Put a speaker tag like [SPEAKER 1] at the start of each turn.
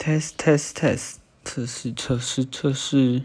[SPEAKER 1] test test test 测试测试测试